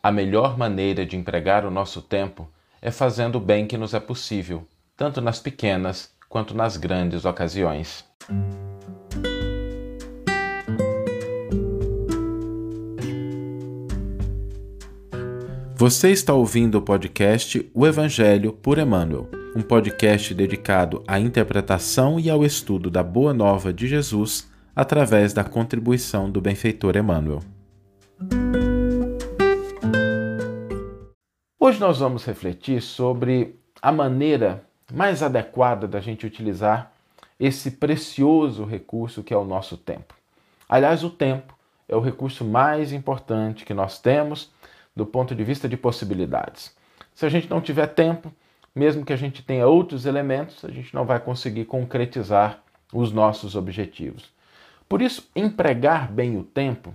A melhor maneira de empregar o nosso tempo é fazendo o bem que nos é possível, tanto nas pequenas quanto nas grandes ocasiões. Você está ouvindo o podcast O Evangelho por Emmanuel, um podcast dedicado à interpretação e ao estudo da Boa Nova de Jesus através da contribuição do benfeitor Emmanuel. Hoje nós vamos refletir sobre a maneira mais adequada da gente utilizar esse precioso recurso que é o nosso tempo. Aliás, o tempo é o recurso mais importante que nós temos do ponto de vista de possibilidades. Se a gente não tiver tempo, mesmo que a gente tenha outros elementos, a gente não vai conseguir concretizar os nossos objetivos. Por isso, empregar bem o tempo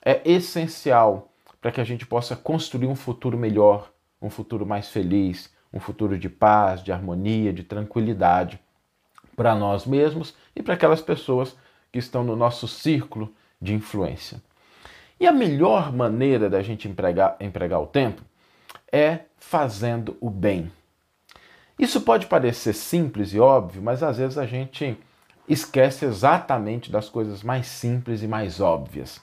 é essencial para que a gente possa construir um futuro melhor, um futuro mais feliz, um futuro de paz, de harmonia, de tranquilidade para nós mesmos e para aquelas pessoas que estão no nosso círculo de influência. E a melhor maneira da gente empregar, empregar o tempo é fazendo o bem. Isso pode parecer simples e óbvio, mas às vezes a gente esquece exatamente das coisas mais simples e mais óbvias.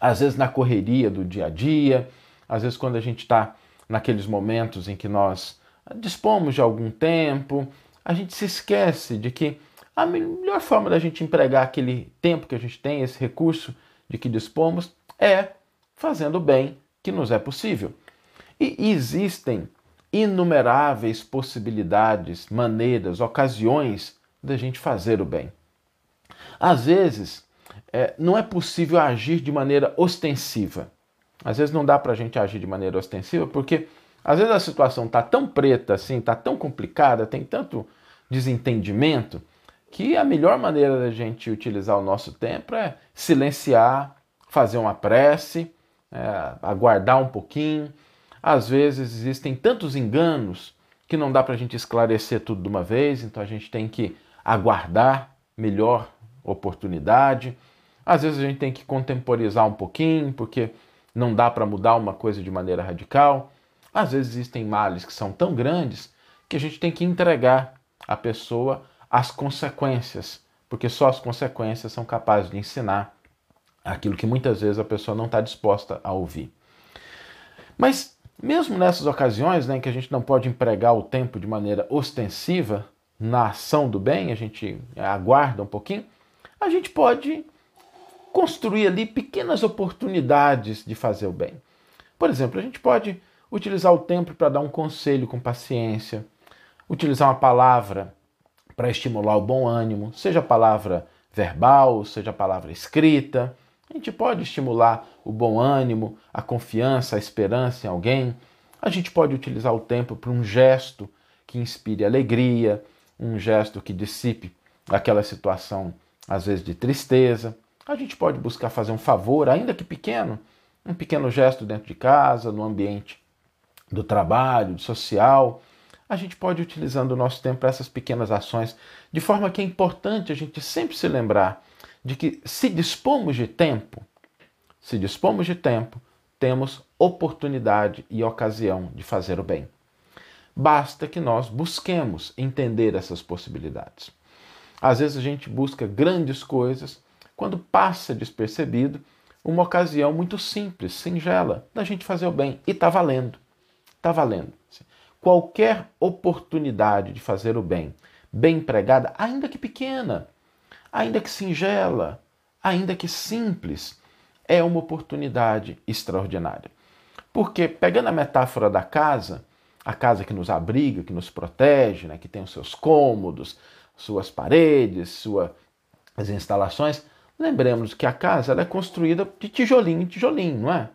Às vezes na correria do dia a dia, às vezes quando a gente está naqueles momentos em que nós dispomos de algum tempo, a gente se esquece de que a melhor forma da gente empregar aquele tempo que a gente tem, esse recurso, de que dispomos é fazendo o bem que nos é possível. E existem inumeráveis possibilidades, maneiras, ocasiões da gente fazer o bem. Às vezes, é, não é possível agir de maneira ostensiva. Às vezes não dá para a gente agir de maneira ostensiva porque às vezes a situação está tão preta assim, está tão complicada, tem tanto desentendimento que a melhor maneira da gente utilizar o nosso tempo é silenciar, fazer uma prece, é, aguardar um pouquinho. Às vezes existem tantos enganos que não dá para a gente esclarecer tudo de uma vez, então a gente tem que aguardar melhor oportunidade. Às vezes a gente tem que contemporizar um pouquinho, porque não dá para mudar uma coisa de maneira radical. Às vezes existem males que são tão grandes que a gente tem que entregar a pessoa as consequências, porque só as consequências são capazes de ensinar aquilo que muitas vezes a pessoa não está disposta a ouvir. Mas mesmo nessas ocasiões né, em que a gente não pode empregar o tempo de maneira ostensiva na ação do bem, a gente aguarda um pouquinho, a gente pode construir ali pequenas oportunidades de fazer o bem. Por exemplo, a gente pode utilizar o tempo para dar um conselho com paciência, utilizar uma palavra para estimular o bom ânimo, seja a palavra verbal, seja a palavra escrita. A gente pode estimular o bom ânimo, a confiança, a esperança em alguém. A gente pode utilizar o tempo para um gesto que inspire alegria, um gesto que dissipe aquela situação, às vezes, de tristeza. A gente pode buscar fazer um favor, ainda que pequeno, um pequeno gesto dentro de casa, no ambiente do trabalho, do social a gente pode ir utilizando o nosso tempo para essas pequenas ações, de forma que é importante a gente sempre se lembrar de que se dispomos de tempo, se dispomos de tempo, temos oportunidade e ocasião de fazer o bem. Basta que nós busquemos entender essas possibilidades. Às vezes a gente busca grandes coisas quando passa despercebido uma ocasião muito simples, singela, da gente fazer o bem. E está valendo. Está valendo qualquer oportunidade de fazer o bem, bem empregada, ainda que pequena, ainda que singela, ainda que simples, é uma oportunidade extraordinária. Porque, pegando a metáfora da casa, a casa que nos abriga, que nos protege, né, que tem os seus cômodos, suas paredes, suas instalações, lembremos que a casa é construída de tijolinho em tijolinho, não é?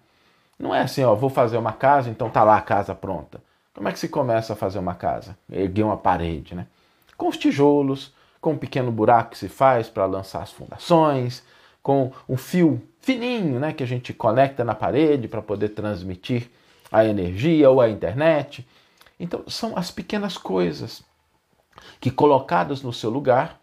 Não é assim, ó, vou fazer uma casa, então tá lá a casa pronta. Como é que se começa a fazer uma casa? Erguer uma parede, né? Com os tijolos, com um pequeno buraco que se faz para lançar as fundações, com um fio fininho, né, que a gente conecta na parede para poder transmitir a energia ou a internet. Então, são as pequenas coisas que, colocadas no seu lugar,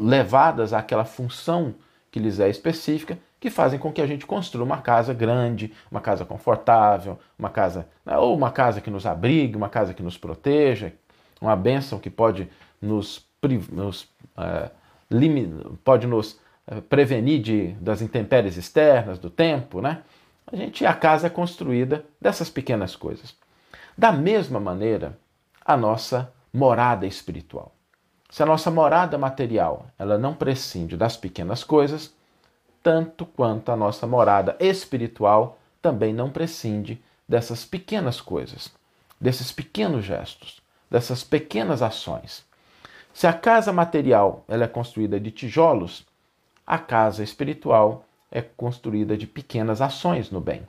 levadas àquela função que lhes é específica, que fazem com que a gente construa uma casa grande, uma casa confortável, uma casa né, ou uma casa que nos abrigue, uma casa que nos proteja, uma bênção que pode nos, nos é, pode nos é, prevenir de, das intempéries externas, do tempo, né? A gente a casa é construída dessas pequenas coisas. Da mesma maneira, a nossa morada espiritual. Se a nossa morada material ela não prescinde das pequenas coisas, tanto quanto a nossa morada espiritual também não prescinde dessas pequenas coisas, desses pequenos gestos, dessas pequenas ações. Se a casa material ela é construída de tijolos, a casa espiritual é construída de pequenas ações no bem.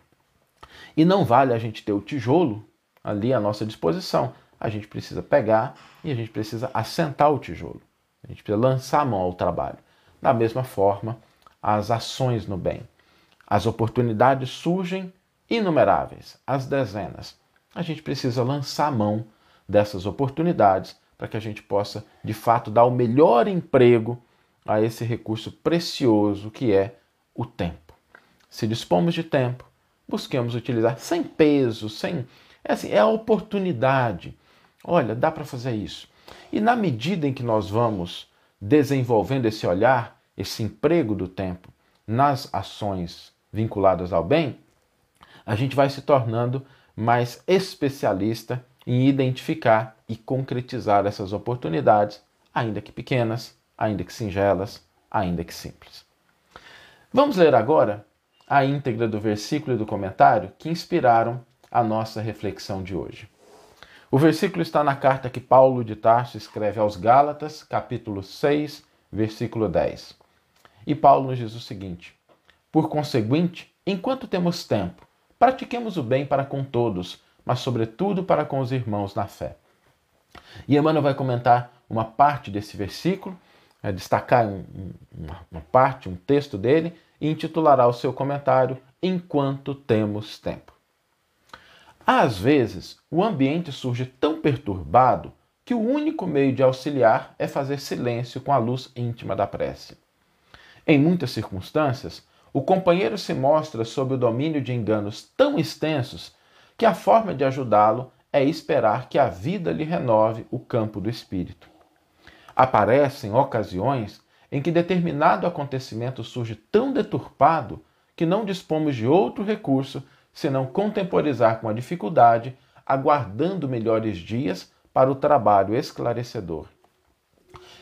E não vale a gente ter o tijolo ali à nossa disposição. A gente precisa pegar e a gente precisa assentar o tijolo. A gente precisa lançar a mão ao trabalho. Da mesma forma, as ações no bem. As oportunidades surgem inumeráveis, as dezenas. A gente precisa lançar a mão dessas oportunidades para que a gente possa, de fato, dar o melhor emprego a esse recurso precioso que é o tempo. Se dispomos de tempo, busquemos utilizar sem peso, sem. É, assim, é a oportunidade. Olha, dá para fazer isso. E na medida em que nós vamos desenvolvendo esse olhar, esse emprego do tempo nas ações vinculadas ao bem, a gente vai se tornando mais especialista em identificar e concretizar essas oportunidades, ainda que pequenas, ainda que singelas, ainda que simples. Vamos ler agora a íntegra do versículo e do comentário que inspiraram a nossa reflexão de hoje. O versículo está na carta que Paulo de Tarso escreve aos Gálatas, capítulo 6, versículo 10. E Paulo nos diz o seguinte: Por conseguinte, enquanto temos tempo, pratiquemos o bem para com todos, mas sobretudo para com os irmãos na fé. E Emmanuel vai comentar uma parte desse versículo é, destacar um, uma parte, um texto dele, e intitulará o seu comentário Enquanto Temos Tempo. Às vezes, o ambiente surge tão perturbado que o único meio de auxiliar é fazer silêncio com a luz íntima da prece. Em muitas circunstâncias, o companheiro se mostra sob o domínio de enganos tão extensos que a forma de ajudá-lo é esperar que a vida lhe renove o campo do espírito. Aparecem ocasiões em que determinado acontecimento surge tão deturpado que não dispomos de outro recurso senão contemporizar com a dificuldade, aguardando melhores dias para o trabalho esclarecedor.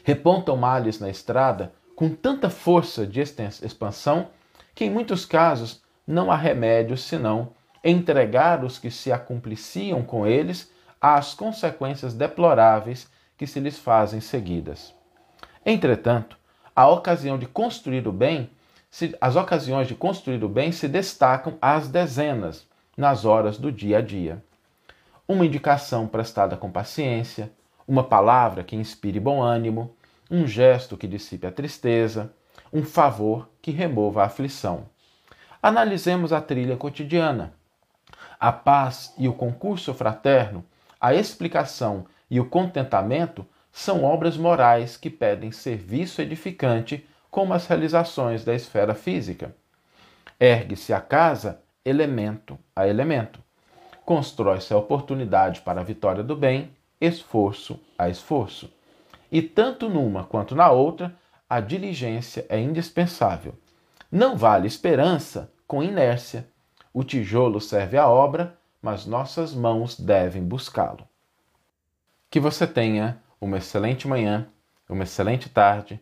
Repontam males na estrada com tanta força de expansão que, em muitos casos, não há remédio senão entregar os que se acumpliciam com eles às consequências deploráveis que se lhes fazem seguidas. Entretanto, a ocasião de construir o bem, as ocasiões de construir o bem se destacam às dezenas nas horas do dia a dia. Uma indicação prestada com paciência, uma palavra que inspire bom ânimo, um gesto que dissipe a tristeza, um favor que remova a aflição. Analisemos a trilha cotidiana. A paz e o concurso fraterno, a explicação e o contentamento são obras morais que pedem serviço edificante como as realizações da esfera física. Ergue-se a casa elemento a elemento. Constrói-se a oportunidade para a vitória do bem, esforço a esforço. E tanto numa quanto na outra, a diligência é indispensável. Não vale esperança com inércia. O tijolo serve à obra, mas nossas mãos devem buscá-lo. Que você tenha uma excelente manhã, uma excelente tarde